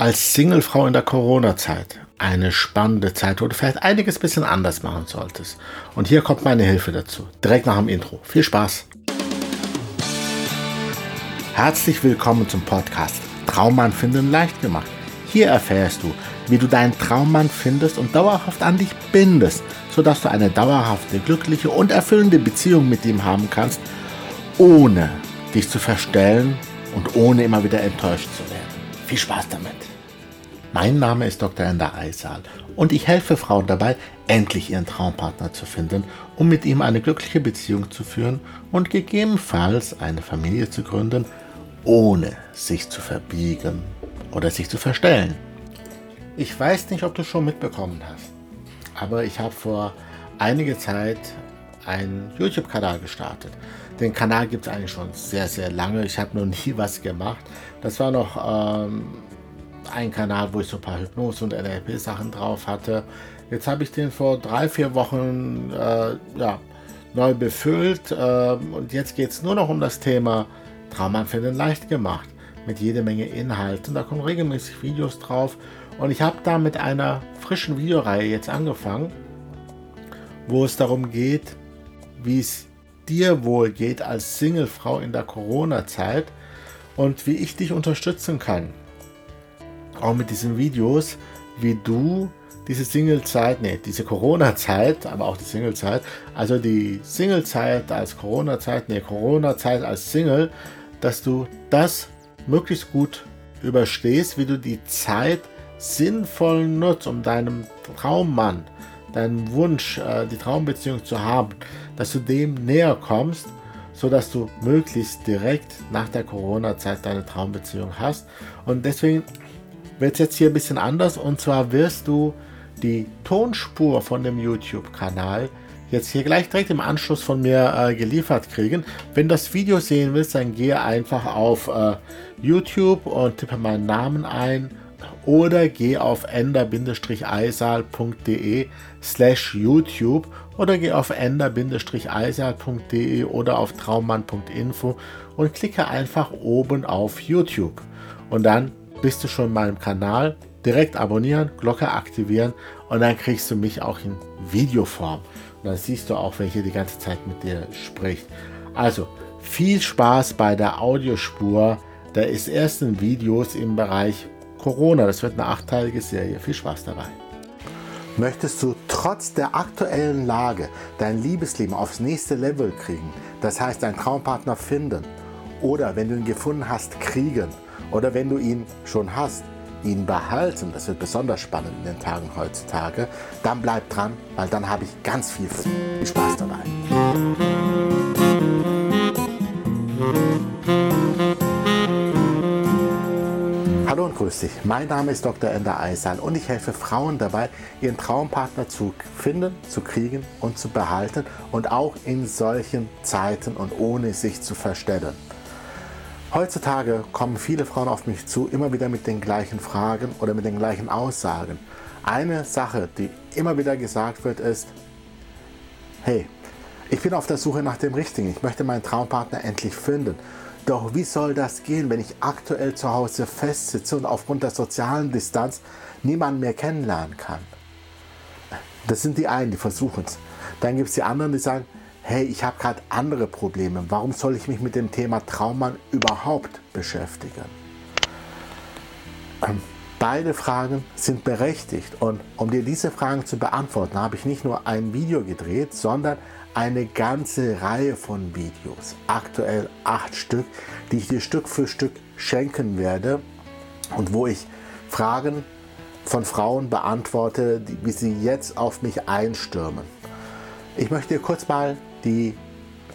als Singlefrau in der Corona-Zeit eine spannende Zeit, wo du vielleicht einiges ein bisschen anders machen solltest. Und hier kommt meine Hilfe dazu, direkt nach dem Intro. Viel Spaß! Herzlich willkommen zum Podcast Traummann finden leicht gemacht. Hier erfährst du, wie du deinen Traummann findest und dauerhaft an dich bindest, sodass du eine dauerhafte, glückliche und erfüllende Beziehung mit ihm haben kannst, ohne dich zu verstellen und ohne immer wieder enttäuscht zu werden. Viel Spaß damit! Mein Name ist Dr. Ender Eisal und ich helfe Frauen dabei, endlich ihren Traumpartner zu finden, um mit ihm eine glückliche Beziehung zu führen und gegebenenfalls eine Familie zu gründen, ohne sich zu verbiegen oder sich zu verstellen. Ich weiß nicht, ob du schon mitbekommen hast, aber ich habe vor einiger Zeit einen YouTube-Kanal gestartet. Den Kanal gibt es eigentlich schon sehr, sehr lange. Ich habe noch nie was gemacht. Das war noch ähm, ein Kanal, wo ich so ein paar Hypnose- und NLP-Sachen drauf hatte. Jetzt habe ich den vor drei, vier Wochen äh, ja, neu befüllt äh, und jetzt geht es nur noch um das Thema Traumanfällen leicht gemacht mit jede Menge Inhalten. Da kommen regelmäßig Videos drauf und ich habe da mit einer frischen Videoreihe jetzt angefangen, wo es darum geht, wie es dir wohl geht als Singlefrau in der Corona-Zeit und wie ich dich unterstützen kann auch mit diesen Videos, wie du diese Singlezeit, nee, diese Corona-Zeit, aber auch die Singlezeit, also die Singlezeit als Corona-Zeit, nee, Corona-Zeit als Single, dass du das möglichst gut überstehst, wie du die Zeit sinnvoll nutzt, um deinem Traummann, deinen Wunsch, äh, die Traumbeziehung zu haben, dass du dem näher kommst, sodass du möglichst direkt nach der Corona-Zeit deine Traumbeziehung hast. Und deswegen wird es jetzt hier ein bisschen anders und zwar wirst du die Tonspur von dem YouTube-Kanal jetzt hier gleich direkt im Anschluss von mir äh, geliefert kriegen. Wenn du das Video sehen willst, dann gehe einfach auf äh, YouTube und tippe meinen Namen ein oder geh auf ender-eisal.de slash YouTube oder geh auf ender-eisal.de oder auf traummann.info und klicke einfach oben auf YouTube. Und dann bist du schon in meinem Kanal. Direkt abonnieren, Glocke aktivieren und dann kriegst du mich auch in Videoform. Und dann siehst du auch, wer hier die ganze Zeit mit dir spricht. Also viel Spaß bei der Audiospur des ersten Videos im Bereich Corona. Das wird eine achtteilige Serie. Viel Spaß dabei. Möchtest du trotz der aktuellen Lage dein Liebesleben aufs nächste Level kriegen? Das heißt, deinen Traumpartner finden oder wenn du ihn gefunden hast, kriegen oder wenn du ihn schon hast, ihn behalten, das wird besonders spannend in den Tagen heutzutage, dann bleib dran, weil dann habe ich ganz viel. Viel Spaß dabei. Hallo und grüß dich. Mein Name ist Dr. Ender Eisal und ich helfe Frauen dabei, ihren Traumpartner zu finden, zu kriegen und zu behalten und auch in solchen Zeiten und ohne sich zu verstellen. Heutzutage kommen viele Frauen auf mich zu, immer wieder mit den gleichen Fragen oder mit den gleichen Aussagen. Eine Sache, die immer wieder gesagt wird, ist, hey, ich bin auf der Suche nach dem Richtigen, ich möchte meinen Traumpartner endlich finden. Doch wie soll das gehen, wenn ich aktuell zu Hause festsitze und aufgrund der sozialen Distanz niemanden mehr kennenlernen kann? Das sind die einen, die versuchen es. Dann gibt es die anderen, die sagen, hey, ich habe gerade andere Probleme, warum soll ich mich mit dem Thema Trauma überhaupt beschäftigen? Ähm, beide Fragen sind berechtigt und um dir diese Fragen zu beantworten, habe ich nicht nur ein Video gedreht, sondern eine ganze Reihe von Videos, aktuell acht Stück, die ich dir Stück für Stück schenken werde und wo ich Fragen von Frauen beantworte, wie sie jetzt auf mich einstürmen. Ich möchte dir kurz mal die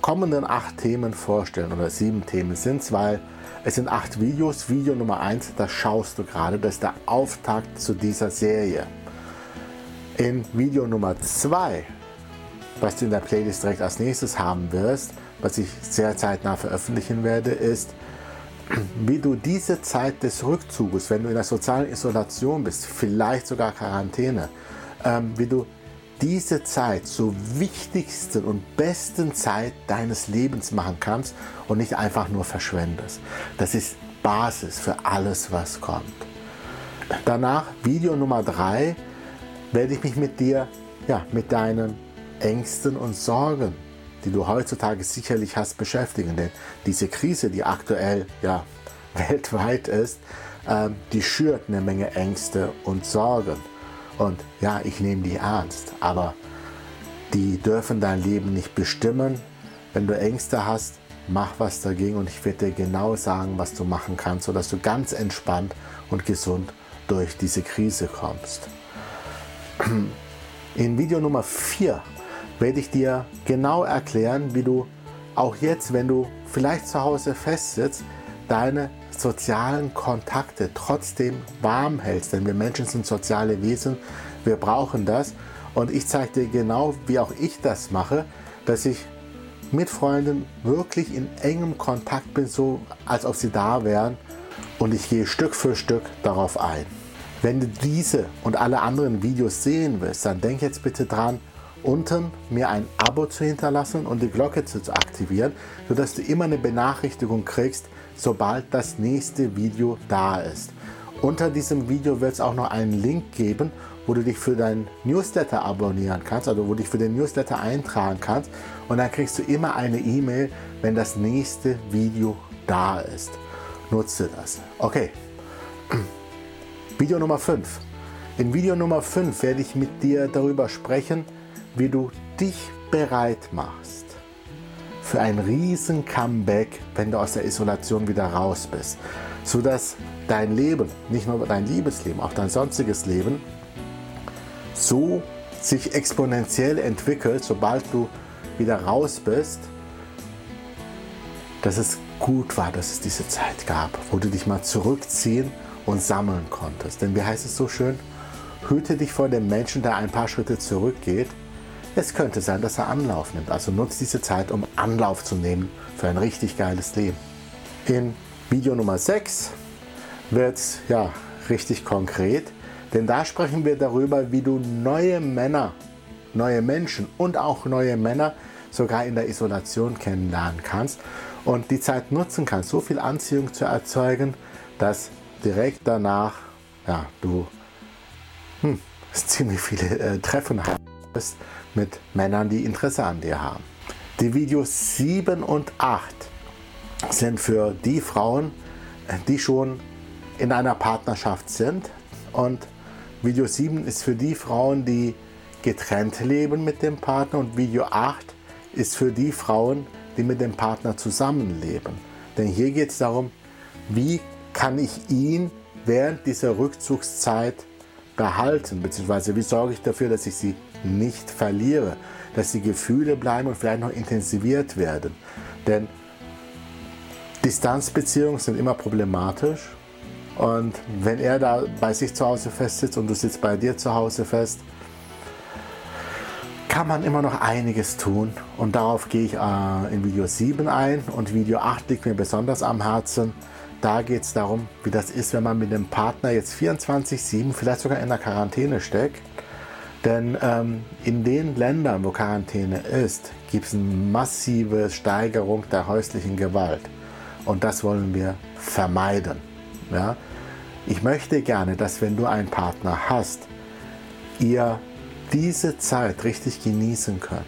kommenden acht Themen vorstellen oder sieben Themen sind es, weil es sind acht Videos. Video Nummer eins, das schaust du gerade, das ist der Auftakt zu dieser Serie. In Video Nummer zwei, was du in der Playlist direkt als nächstes haben wirst, was ich sehr zeitnah veröffentlichen werde, ist, wie du diese Zeit des Rückzuges, wenn du in der sozialen Isolation bist, vielleicht sogar Quarantäne, ähm, wie du diese Zeit zur wichtigsten und besten Zeit deines Lebens machen kannst und nicht einfach nur verschwendest. Das ist Basis für alles, was kommt. danach, Video Nummer 3, werde ich mich mit dir, ja, mit deinen Ängsten und Sorgen, die du heutzutage sicherlich hast, beschäftigen. Denn diese Krise, die aktuell ja, weltweit ist, ähm, die schürt eine Menge Ängste und Sorgen. Und ja, ich nehme die ernst, aber die dürfen dein Leben nicht bestimmen. Wenn du Ängste hast, mach was dagegen und ich werde dir genau sagen, was du machen kannst, sodass du ganz entspannt und gesund durch diese Krise kommst. In Video Nummer 4 werde ich dir genau erklären, wie du auch jetzt, wenn du vielleicht zu Hause festsitzt, deine sozialen Kontakte trotzdem warm hältst. Denn wir Menschen sind soziale Wesen, wir brauchen das. Und ich zeige dir genau, wie auch ich das mache, dass ich mit Freunden wirklich in engem Kontakt bin, so als ob sie da wären. Und ich gehe Stück für Stück darauf ein. Wenn du diese und alle anderen Videos sehen willst, dann denk jetzt bitte dran, unten mir ein Abo zu hinterlassen und die Glocke zu aktivieren, sodass du immer eine Benachrichtigung kriegst, sobald das nächste Video da ist. Unter diesem Video wird es auch noch einen Link geben, wo du dich für deinen Newsletter abonnieren kannst, also wo du dich für den Newsletter eintragen kannst und dann kriegst du immer eine E-Mail, wenn das nächste Video da ist. Nutze das. Okay. Video Nummer 5. In Video Nummer 5 werde ich mit dir darüber sprechen, wie du dich bereit machst für ein riesen Comeback, wenn du aus der Isolation wieder raus bist, sodass dein Leben, nicht nur dein Liebesleben, auch dein sonstiges Leben, so sich exponentiell entwickelt, sobald du wieder raus bist, dass es gut war, dass es diese Zeit gab, wo du dich mal zurückziehen und sammeln konntest. Denn wie heißt es so schön? Hüte dich vor dem Menschen, der ein paar Schritte zurückgeht es könnte sein, dass er Anlauf nimmt. Also nutzt diese Zeit, um Anlauf zu nehmen für ein richtig geiles Leben. In Video Nummer 6 wird es ja richtig konkret, denn da sprechen wir darüber, wie du neue Männer, neue Menschen und auch neue Männer sogar in der Isolation kennenlernen kannst und die Zeit nutzen kannst, so viel Anziehung zu erzeugen, dass direkt danach ja, du hm, ziemlich viele äh, Treffen hast mit Männern, die Interesse an dir haben. Die Videos 7 und 8 sind für die Frauen, die schon in einer Partnerschaft sind. Und Video 7 ist für die Frauen, die getrennt leben mit dem Partner. Und Video 8 ist für die Frauen, die mit dem Partner zusammenleben. Denn hier geht es darum, wie kann ich ihn während dieser Rückzugszeit behalten, beziehungsweise wie sorge ich dafür, dass ich sie nicht verliere, dass die Gefühle bleiben und vielleicht noch intensiviert werden. Denn Distanzbeziehungen sind immer problematisch und wenn er da bei sich zu Hause festsitzt und du sitzt bei dir zu Hause fest, kann man immer noch einiges tun und darauf gehe ich äh, in Video 7 ein und Video 8 liegt mir besonders am Herzen. Da geht es darum, wie das ist, wenn man mit dem Partner jetzt 24-7, vielleicht sogar in der Quarantäne steckt denn ähm, in den Ländern, wo Quarantäne ist, gibt es eine massive Steigerung der häuslichen Gewalt. Und das wollen wir vermeiden. Ja? Ich möchte gerne, dass wenn du einen Partner hast, ihr diese Zeit richtig genießen könnt.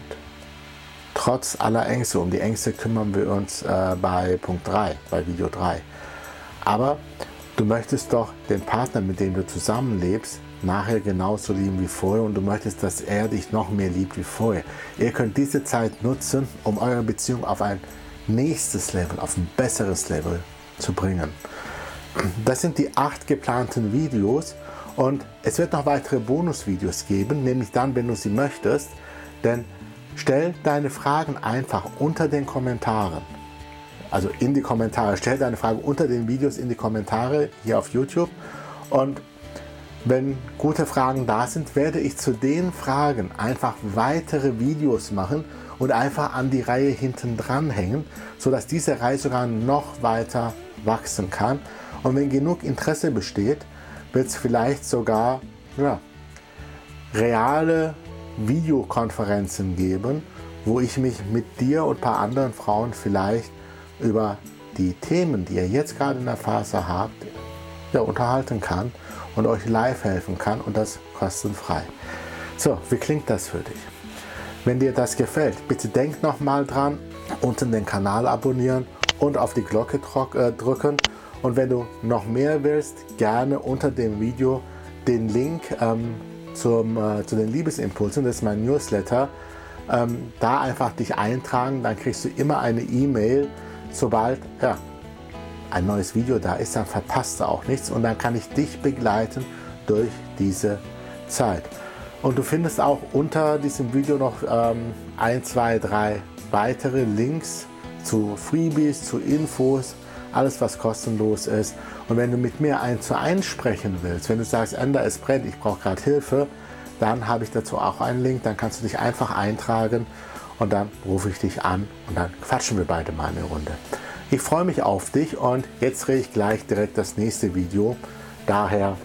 Trotz aller Ängste. Um die Ängste kümmern wir uns äh, bei Punkt 3, bei Video 3. Aber du möchtest doch den Partner, mit dem du zusammenlebst, nachher genauso lieben wie vorher und du möchtest, dass er dich noch mehr liebt wie vorher. Ihr könnt diese Zeit nutzen, um eure Beziehung auf ein nächstes Level, auf ein besseres Level zu bringen. Das sind die acht geplanten Videos und es wird noch weitere Bonusvideos geben, nämlich dann, wenn du sie möchtest, denn stell deine Fragen einfach unter den Kommentaren. Also in die Kommentare. Stell deine Frage unter den Videos in die Kommentare hier auf YouTube und wenn gute Fragen da sind, werde ich zu den Fragen einfach weitere Videos machen und einfach an die Reihe hinten dran hängen, sodass diese Reihe sogar noch weiter wachsen kann. Und wenn genug Interesse besteht, wird es vielleicht sogar ja, reale Videokonferenzen geben, wo ich mich mit dir und ein paar anderen Frauen vielleicht über die Themen, die ihr jetzt gerade in der Phase habt, ja, unterhalten kann und euch live helfen kann und das kostenfrei. So, wie klingt das für dich? Wenn dir das gefällt, bitte denk nochmal dran, unten den Kanal abonnieren und auf die Glocke äh, drücken. Und wenn du noch mehr willst, gerne unter dem Video den Link ähm, zum, äh, zu den Liebesimpulsen, das ist mein Newsletter, ähm, da einfach dich eintragen, dann kriegst du immer eine E-Mail, sobald ja, ein neues Video da ist, dann verpasst du auch nichts und dann kann ich dich begleiten durch diese Zeit. Und du findest auch unter diesem Video noch ähm, ein, zwei, drei weitere Links zu Freebies, zu Infos, alles was kostenlos ist. Und wenn du mit mir ein zu eins sprechen willst, wenn du sagst, Ender, es brennt, ich brauche gerade Hilfe, dann habe ich dazu auch einen Link, dann kannst du dich einfach eintragen und dann rufe ich dich an und dann quatschen wir beide mal eine Runde. Ich freue mich auf dich und jetzt drehe ich gleich direkt das nächste Video. Daher,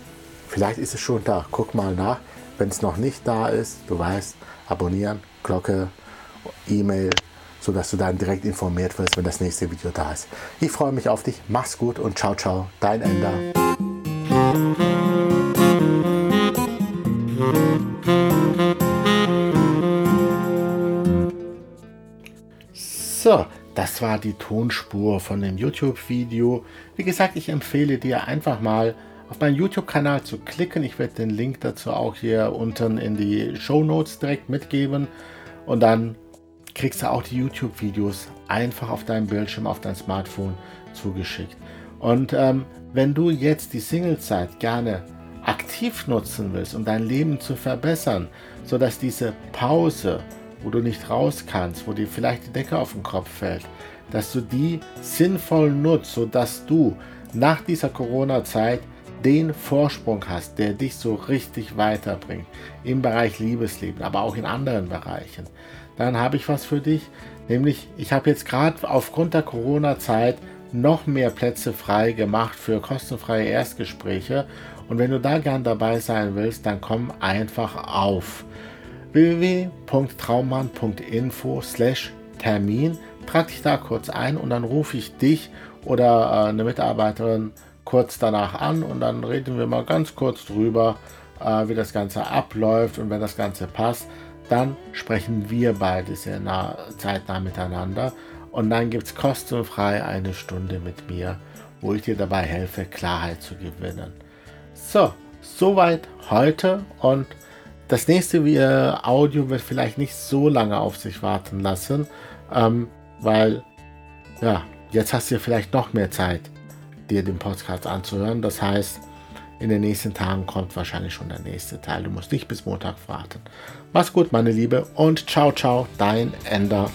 vielleicht ist es schon da, guck mal nach. Wenn es noch nicht da ist, du weißt, abonnieren, Glocke, E-Mail, sodass du dann direkt informiert wirst, wenn das nächste Video da ist. Ich freue mich auf dich, mach's gut und ciao, ciao, dein Ender. So, das war die Tonspur von dem YouTube-Video. Wie gesagt, ich empfehle dir einfach mal auf meinen YouTube-Kanal zu klicken. Ich werde den Link dazu auch hier unten in die Show Notes direkt mitgeben. Und dann kriegst du auch die YouTube-Videos einfach auf deinem Bildschirm, auf dein Smartphone zugeschickt. Und ähm, wenn du jetzt die Singlezeit gerne aktiv nutzen willst, um dein Leben zu verbessern, sodass diese Pause, wo du nicht raus kannst, wo dir vielleicht die Decke auf den Kopf fällt, dass du die sinnvoll nutzt, sodass du nach dieser Corona-Zeit den Vorsprung hast, der dich so richtig weiterbringt im Bereich Liebesleben, aber auch in anderen Bereichen, dann habe ich was für dich. Nämlich, ich habe jetzt gerade aufgrund der Corona-Zeit noch mehr Plätze frei gemacht für kostenfreie Erstgespräche. Und wenn du da gern dabei sein willst, dann komm einfach auf www.traummann.info slash Termin. Trag dich da kurz ein und dann rufe ich dich oder äh, eine Mitarbeiterin kurz danach an und dann reden wir mal ganz kurz drüber, äh, wie das Ganze abläuft und wenn das Ganze passt, dann sprechen wir beide sehr nah, zeitnah miteinander und dann gibt es kostenfrei eine Stunde mit mir, wo ich dir dabei helfe, Klarheit zu gewinnen. So, soweit heute und das nächste Audio wird vielleicht nicht so lange auf sich warten lassen, ähm, weil ja, jetzt hast du vielleicht noch mehr Zeit dir den Podcast anzuhören. Das heißt, in den nächsten Tagen kommt wahrscheinlich schon der nächste Teil. Du musst nicht bis Montag warten. Mach's gut, meine Liebe, und ciao, ciao, dein Ender.